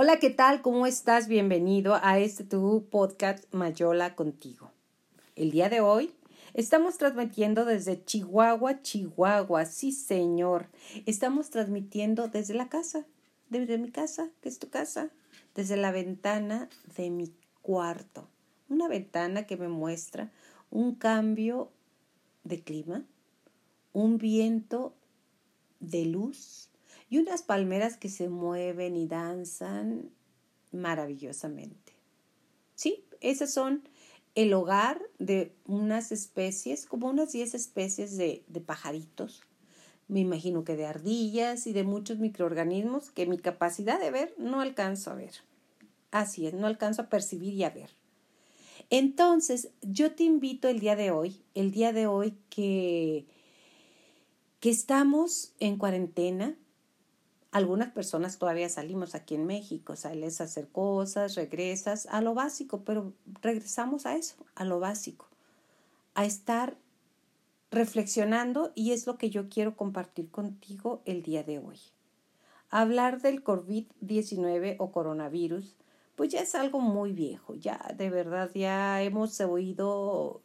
Hola, ¿qué tal? ¿Cómo estás? Bienvenido a este tu podcast Mayola contigo. El día de hoy estamos transmitiendo desde Chihuahua, Chihuahua. Sí, señor. Estamos transmitiendo desde la casa, desde mi casa, que es tu casa, desde la ventana de mi cuarto. Una ventana que me muestra un cambio de clima, un viento de luz y unas palmeras que se mueven y danzan maravillosamente. Sí, esas son el hogar de unas especies, como unas 10 especies de, de pajaritos, me imagino que de ardillas y de muchos microorganismos que mi capacidad de ver no alcanzo a ver. Así es, no alcanzo a percibir y a ver. Entonces, yo te invito el día de hoy, el día de hoy que, que estamos en cuarentena, algunas personas todavía salimos aquí en México, sales a hacer cosas, regresas a lo básico, pero regresamos a eso, a lo básico, a estar reflexionando y es lo que yo quiero compartir contigo el día de hoy. Hablar del COVID-19 o coronavirus, pues ya es algo muy viejo, ya de verdad ya hemos oído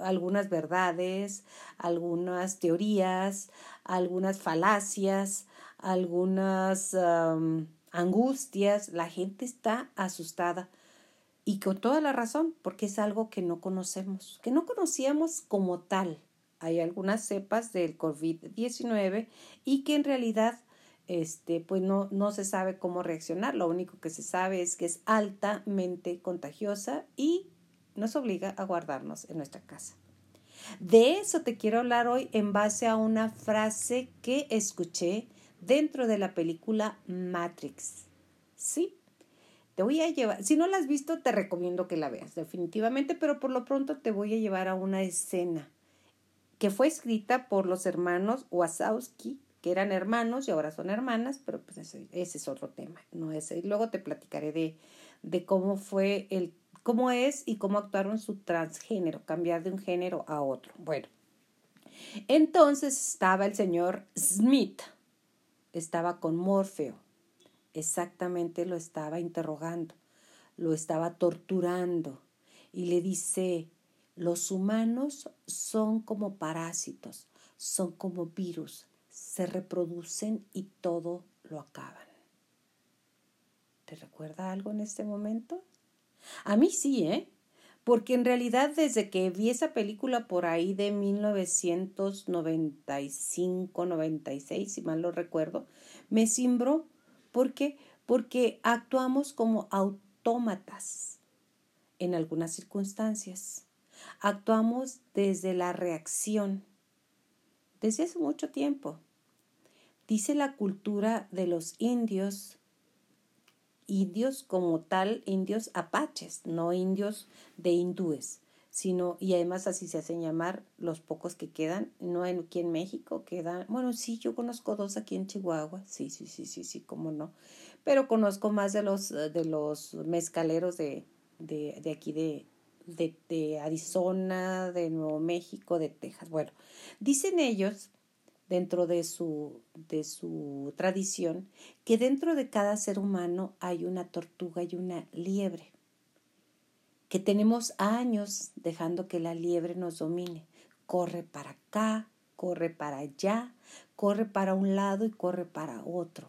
algunas verdades, algunas teorías, algunas falacias, algunas angustias, la gente está asustada y con toda la razón, porque es algo que no conocemos, que no conocíamos como tal. Hay algunas cepas del COVID-19 y que en realidad este, pues no, no se sabe cómo reaccionar. Lo único que se sabe es que es altamente contagiosa y nos obliga a guardarnos en nuestra casa. De eso te quiero hablar hoy en base a una frase que escuché dentro de la película Matrix. ¿Sí? Te voy a llevar, si no la has visto, te recomiendo que la veas definitivamente, pero por lo pronto te voy a llevar a una escena que fue escrita por los hermanos Wazowski, que eran hermanos y ahora son hermanas, pero pues ese, es otro tema, no ese. luego te platicaré de, de cómo fue el, cómo es y cómo actuaron su transgénero, cambiar de un género a otro. Bueno, entonces estaba el señor Smith, estaba con Morfeo. Exactamente lo estaba interrogando, lo estaba torturando y le dice, los humanos son como parásitos, son como virus, se reproducen y todo lo acaban. ¿Te recuerda algo en este momento? A mí sí, ¿eh? Porque en realidad desde que vi esa película por ahí de 1995, 96, si mal lo recuerdo, me cimbró. ¿Por qué? Porque actuamos como autómatas en algunas circunstancias. Actuamos desde la reacción, desde hace mucho tiempo. Dice la cultura de los indios indios como tal, indios apaches, no indios de hindúes, sino, y además así se hacen llamar los pocos que quedan, no aquí en México quedan, bueno, sí, yo conozco dos aquí en Chihuahua, sí, sí, sí, sí, sí, cómo no, pero conozco más de los, de los mezcaleros de, de, de aquí de, de, de Arizona, de Nuevo México, de Texas. Bueno, dicen ellos dentro de su, de su tradición, que dentro de cada ser humano hay una tortuga y una liebre, que tenemos años dejando que la liebre nos domine. Corre para acá, corre para allá, corre para un lado y corre para otro.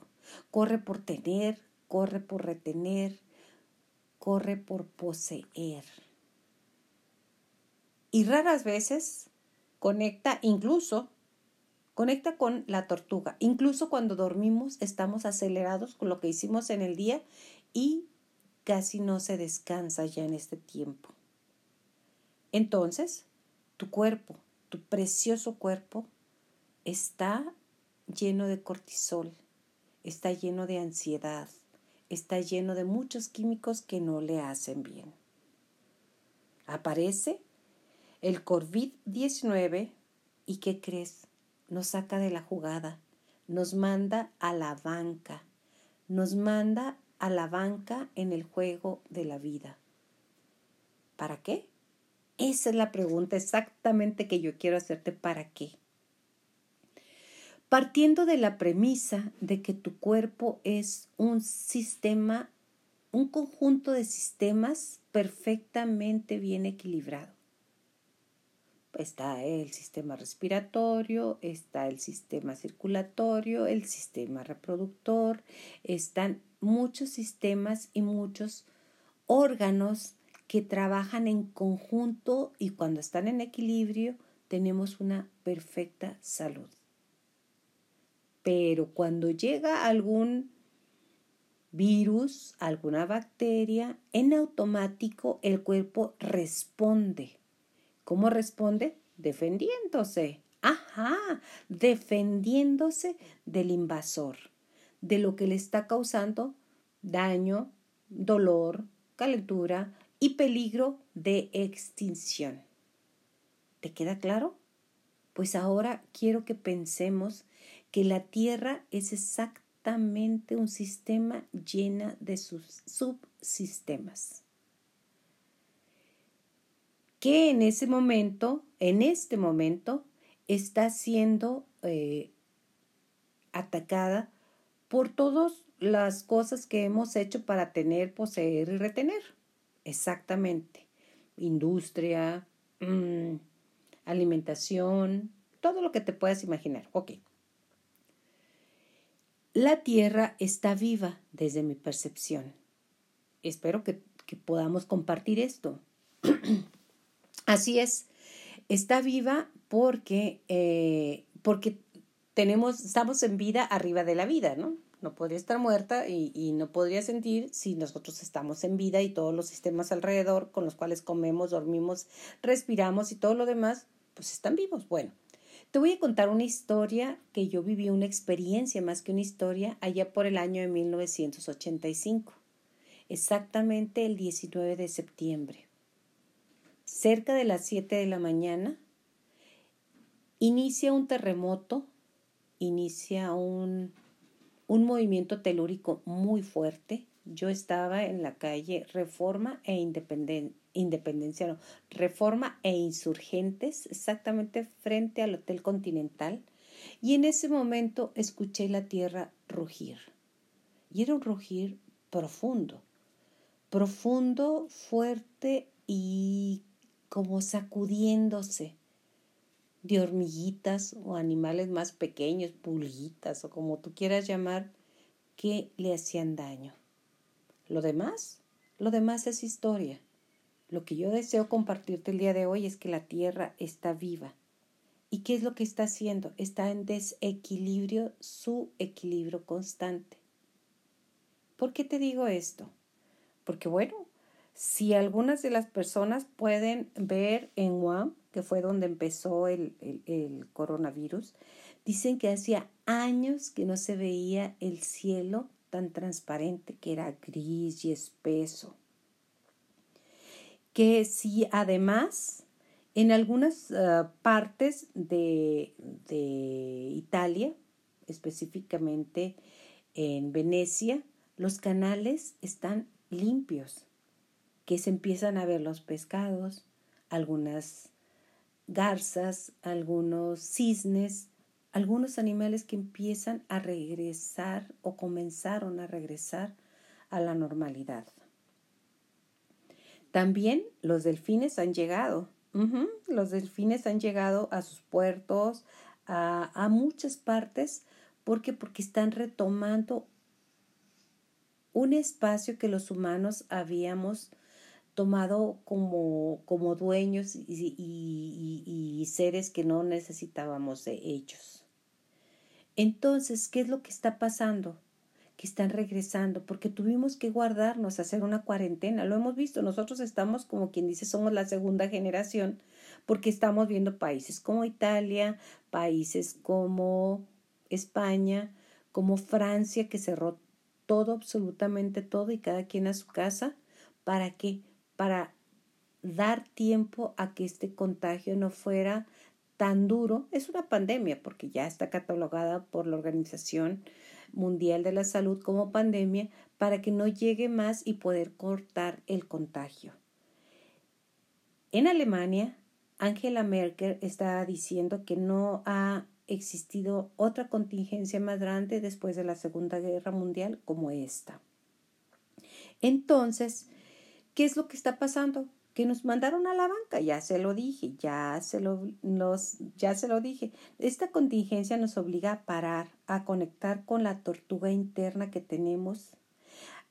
Corre por tener, corre por retener, corre por poseer. Y raras veces conecta incluso Conecta con la tortuga. Incluso cuando dormimos estamos acelerados con lo que hicimos en el día y casi no se descansa ya en este tiempo. Entonces, tu cuerpo, tu precioso cuerpo, está lleno de cortisol, está lleno de ansiedad, está lleno de muchos químicos que no le hacen bien. Aparece el COVID-19 y ¿qué crees? Nos saca de la jugada, nos manda a la banca, nos manda a la banca en el juego de la vida. ¿Para qué? Esa es la pregunta exactamente que yo quiero hacerte. ¿Para qué? partiendo de la premisa de que tu cuerpo es un sistema, un conjunto de sistemas perfectamente bien equilibrado. Está el sistema respiratorio, está el sistema circulatorio, el sistema reproductor, están muchos sistemas y muchos órganos que trabajan en conjunto y cuando están en equilibrio tenemos una perfecta salud. Pero cuando llega algún virus, alguna bacteria, en automático el cuerpo responde. ¿Cómo responde? Defendiéndose. Ajá, defendiéndose del invasor, de lo que le está causando daño, dolor, calentura y peligro de extinción. ¿Te queda claro? Pues ahora quiero que pensemos que la Tierra es exactamente un sistema llena de sus subsistemas. Que en ese momento, en este momento, está siendo eh, atacada por todas las cosas que hemos hecho para tener, poseer y retener. Exactamente. Industria, mm, alimentación, todo lo que te puedas imaginar. Ok. La Tierra está viva desde mi percepción. Espero que, podamos compartir esto. Así es, está viva porque, eh, porque tenemos, estamos en vida arriba de la vida, ¿no? no podría estar muerta y, no podría sentir si nosotros estamos en vida y todos los sistemas alrededor con los cuales comemos, dormimos, respiramos y todo lo demás, pues están vivos. Bueno, te voy a contar una historia que yo viví, una experiencia más que una historia, allá por el año de 1985, exactamente el 19 de septiembre. Cerca de las 7 de la mañana, inicia un terremoto, inicia un un movimiento telúrico muy fuerte. Yo estaba en la calle Reforma e Independencia, no, Reforma e Insurgentes, exactamente frente al Hotel Continental, y en ese momento escuché la tierra rugir. Y era un rugir profundo, profundo, fuerte y como sacudiéndose de hormiguitas o animales más pequeños, pulguitas o como tú quieras llamar, que le hacían daño. Lo demás, lo demás es historia. Lo que yo deseo compartirte el día de hoy es que la Tierra está viva. ¿Y qué es lo que está haciendo? Está en desequilibrio, su equilibrio constante. ¿Por qué te digo esto? Porque bueno, si algunas de las personas pueden ver en Guam que fue donde empezó el, el, coronavirus, dicen que hacía años que no se veía el cielo tan transparente, que era gris y espeso. Que si además en algunas ah, partes de, de Italia, específicamente en Venecia, los canales están limpios, que se empiezan a ver los pescados, algunas garzas, algunos cisnes, algunos animales que empiezan a regresar o comenzaron a regresar a la normalidad. También los delfines han llegado. Los delfines han llegado a sus puertos, a, a muchas partes. ¿Por qué? Porque están retomando un espacio que los humanos habíamos tomado como, como dueños y, y, seres que no necesitábamos de ellos. Entonces, ¿qué es lo que está pasando? Que están regresando, porque tuvimos que guardarnos, hacer una cuarentena. Lo hemos visto, nosotros estamos como quien dice, somos la segunda generación, porque estamos viendo países como Italia, países como España, como Francia, que cerró todo, absolutamente todo, y cada quien a su casa. ¿Para qué? Para dar tiempo a que este contagio no fuera tan duro. Es una pandemia porque ya está catalogada por la Organización Mundial de la Salud como pandemia para que no llegue más y poder cortar el contagio. En Alemania, Angela Merkel está diciendo que no ha existido otra contingencia más grande después de la Segunda Guerra Mundial como esta. Entonces, ¿qué es lo que está pasando? Que nos mandaron a la banca, ya se lo dije, ya se lo, ya se lo dije. Esta contingencia nos obliga a parar, a conectar con la tortuga interna que tenemos.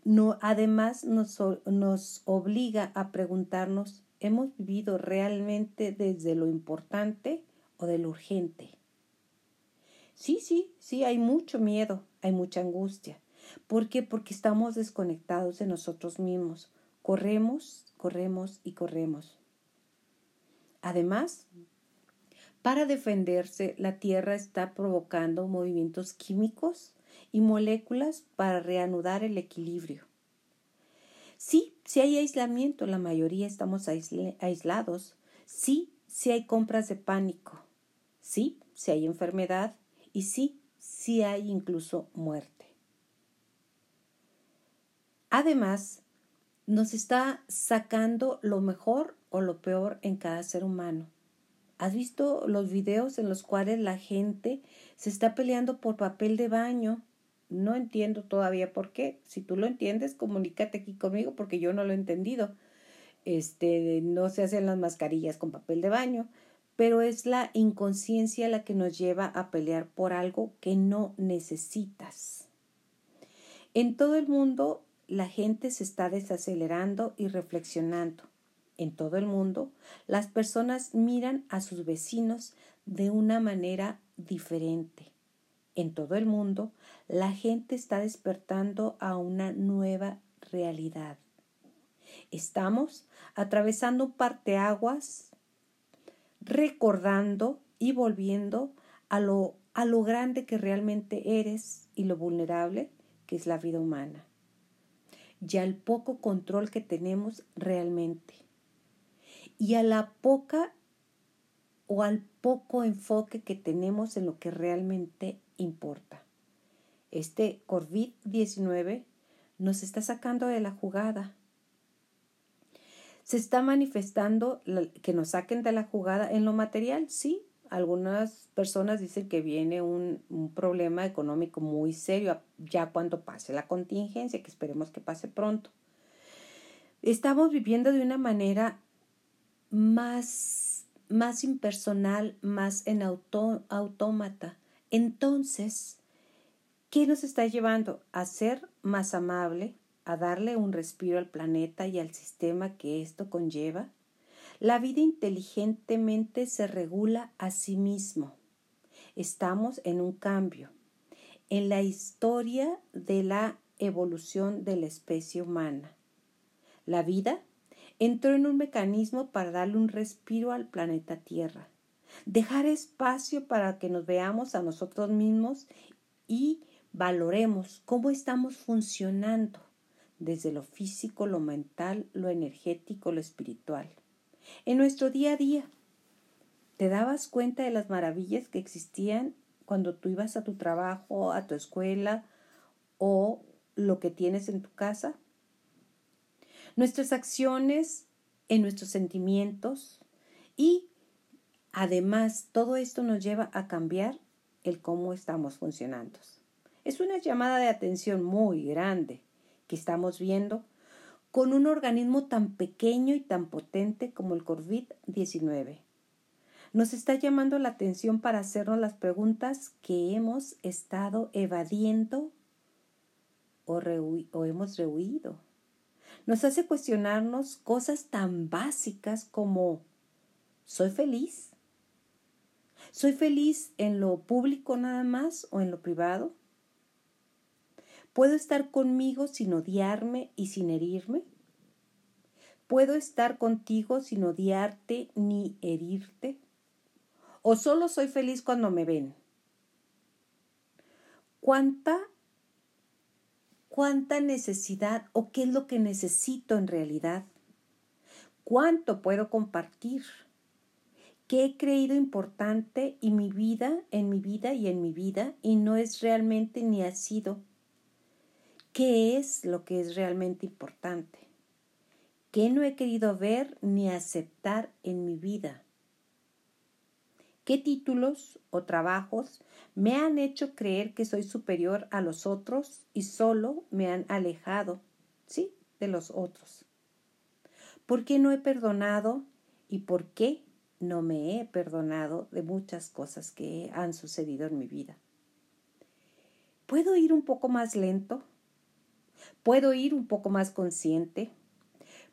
No, además nos, nos obliga a preguntarnos, ¿hemos vivido realmente desde lo importante o de lo urgente? Sí, sí, sí, hay mucho miedo, hay mucha angustia. ¿Por qué? Porque estamos desconectados de nosotros mismos. Corremos, corremos y corremos. Además, para defenderse, la Tierra está provocando movimientos químicos y moléculas para reanudar el equilibrio. Sí, sí hay aislamiento, la mayoría estamos aislados. Sí, sí hay compras de pánico. Sí, sí hay enfermedad. Y sí, sí hay incluso muerte. Además, nos está sacando lo mejor o lo peor en cada ser humano. ¿Has visto los videos en los cuales la gente se está peleando por papel de baño? No entiendo todavía por qué. Si tú lo entiendes, comunícate aquí conmigo porque yo no lo he entendido. Este, no se hacen las mascarillas con papel de baño, pero es la inconsciencia la que nos lleva a pelear por algo que no necesitas. En todo el mundo la gente se está desacelerando y reflexionando. En todo el mundo, las personas miran a sus vecinos de una manera diferente. En todo el mundo, la gente está despertando a una nueva realidad. Estamos atravesando parteaguas, recordando y volviendo a lo, a lo grande que realmente eres y lo vulnerable que es la vida humana y al poco control que tenemos realmente y a la poca o al poco enfoque que tenemos en lo que realmente importa. Este COVID-19 nos está sacando de la jugada. Se está manifestando que nos saquen de la jugada en lo material, sí, algunas personas dicen que viene un, problema económico muy serio ya cuando pase la contingencia, que esperemos que pase pronto. Estamos viviendo de una manera más, más impersonal, más en auto, autómata. Entonces, ¿qué nos está llevando? A ser más amable, a darle un respiro al planeta y al sistema que esto conlleva la vida inteligentemente se regula a sí mismo. Estamos en un cambio, en la historia de la evolución de la especie humana. La vida entró en un mecanismo para darle un respiro al planeta Tierra, dejar espacio para que nos veamos a nosotros mismos y valoremos cómo estamos funcionando desde lo físico, lo mental, lo energético, lo espiritual en nuestro día a día. ¿Te dabas cuenta de las maravillas que existían cuando tú ibas a tu trabajo, a tu escuela o lo que tienes en tu casa? Nuestras acciones, en nuestros sentimientos y además todo esto nos lleva a cambiar el cómo estamos funcionando. Es una llamada de atención muy grande que estamos viendo con un organismo tan pequeño y tan potente como el COVID-19. Nos está llamando la atención para hacernos las preguntas que hemos estado evadiendo o, o hemos rehuido. Nos hace cuestionarnos cosas tan básicas como ¿soy feliz? ¿Soy feliz en lo público nada más o en lo privado? ¿Puedo estar conmigo sin odiarme y sin herirme? ¿Puedo estar contigo sin odiarte ni herirte? ¿O solo soy feliz cuando me ven? ¿Cuánta cuánta necesidad o qué es lo que necesito en realidad? ¿Cuánto puedo compartir? ¿Qué he creído importante en mi vida, en mi vida y en mi vida y no es realmente ni ha sido? ¿Qué es lo que es realmente importante? ¿Qué no he querido ver ni aceptar en mi vida? ¿Qué títulos o trabajos me han hecho creer que soy superior a los otros y solo me han alejado, sí, de los otros? ¿Por qué no he perdonado y por qué no me he perdonado de muchas cosas que han sucedido en mi vida? ¿Puedo ir un poco más lento? ¿Puedo ir un poco más consciente?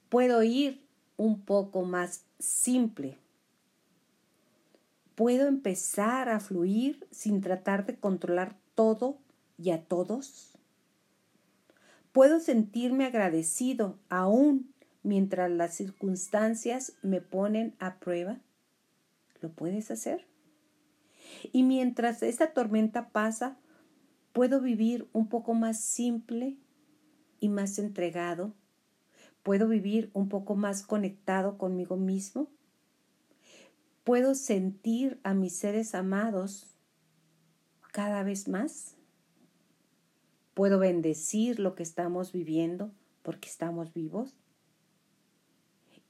¿Puedo ir un poco más simple? ¿Puedo empezar a fluir sin tratar de controlar todo y a todos? ¿Puedo sentirme agradecido aún mientras las circunstancias me ponen a prueba? ¿Lo puedes hacer? Y mientras esta tormenta pasa, puedo vivir un poco más simple y más entregado. Puedo vivir un poco más conectado conmigo mismo puedo sentir a mis seres amados cada vez más. Puedo bendecir lo que estamos viviendo porque estamos vivos.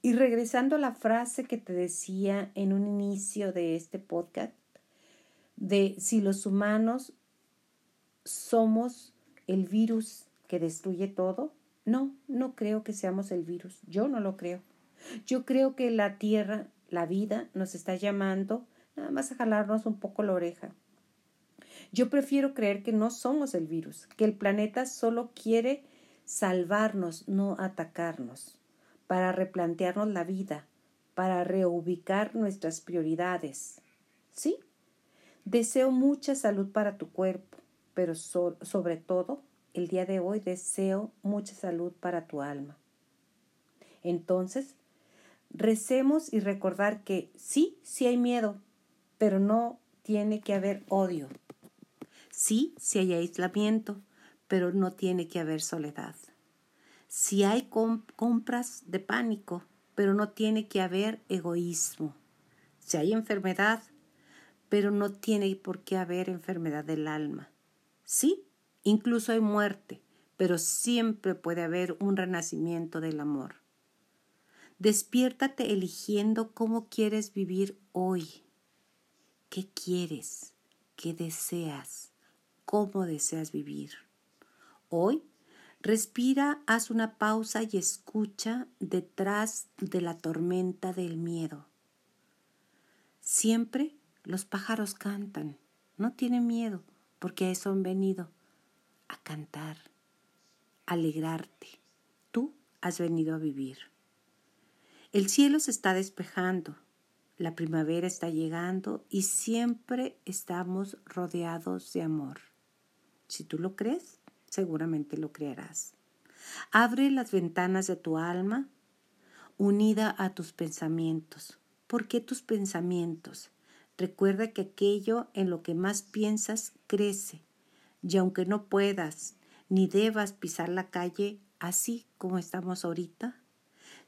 Y regresando a la frase que te decía en un inicio de este podcast, de si los humanos somos el virus que destruye todo, no, no creo que seamos el virus, yo no lo creo. Yo creo que la Tierra la vida nos está llamando nada más a jalarnos un poco la oreja. Yo prefiero creer que no somos el virus, que el planeta solo quiere salvarnos, no atacarnos, para replantearnos la vida, para reubicar nuestras prioridades. ¿Sí? Deseo mucha salud para tu cuerpo, pero sobre todo, el día de hoy deseo mucha salud para tu alma. Entonces, recemos y recordar que sí, sí hay miedo, pero no tiene que haber odio. Sí, sí hay aislamiento, pero no tiene que haber soledad. Sí hay compras de pánico, pero no tiene que haber egoísmo. Si hay enfermedad, pero no tiene por qué haber enfermedad del alma. Sí, incluso hay muerte, pero siempre puede haber un renacimiento del amor. Despiértate eligiendo cómo quieres vivir hoy. ¿Qué quieres? ¿Qué deseas? ¿Cómo deseas vivir? Hoy, respira, haz una pausa y escucha detrás de la tormenta del miedo. Siempre los pájaros cantan, no tienen miedo, porque a eso han venido, a cantar, a alegrarte. Tú has venido a vivir. El cielo se está despejando, la primavera está llegando y siempre estamos rodeados de amor. Si tú lo crees, seguramente lo creerás. Abre las ventanas de tu alma unida a tus pensamientos. ¿Por qué tus pensamientos? Recuerda que aquello en lo que más piensas crece, y aunque no puedas ni debas pisar la calle así como estamos ahorita,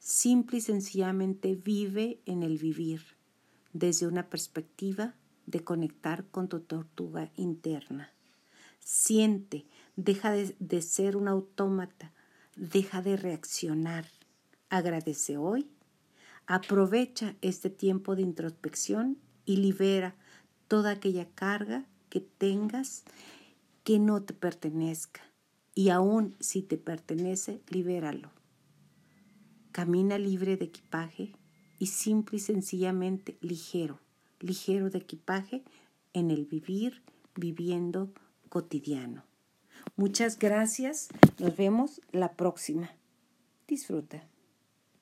Simple y sencillamente vive en el vivir, desde una perspectiva de conectar con tu tortuga interna. Siente, deja de, de ser un autómata, deja de reaccionar. Agradece hoy, aprovecha este tiempo de introspección y libera toda aquella carga que tengas que no te pertenezca. Y aún si te pertenece, libéralo. Camina libre de equipaje y simple y sencillamente ligero, ligero de equipaje en el vivir, viviendo cotidiano. Muchas gracias. Nos vemos la próxima. Disfruta.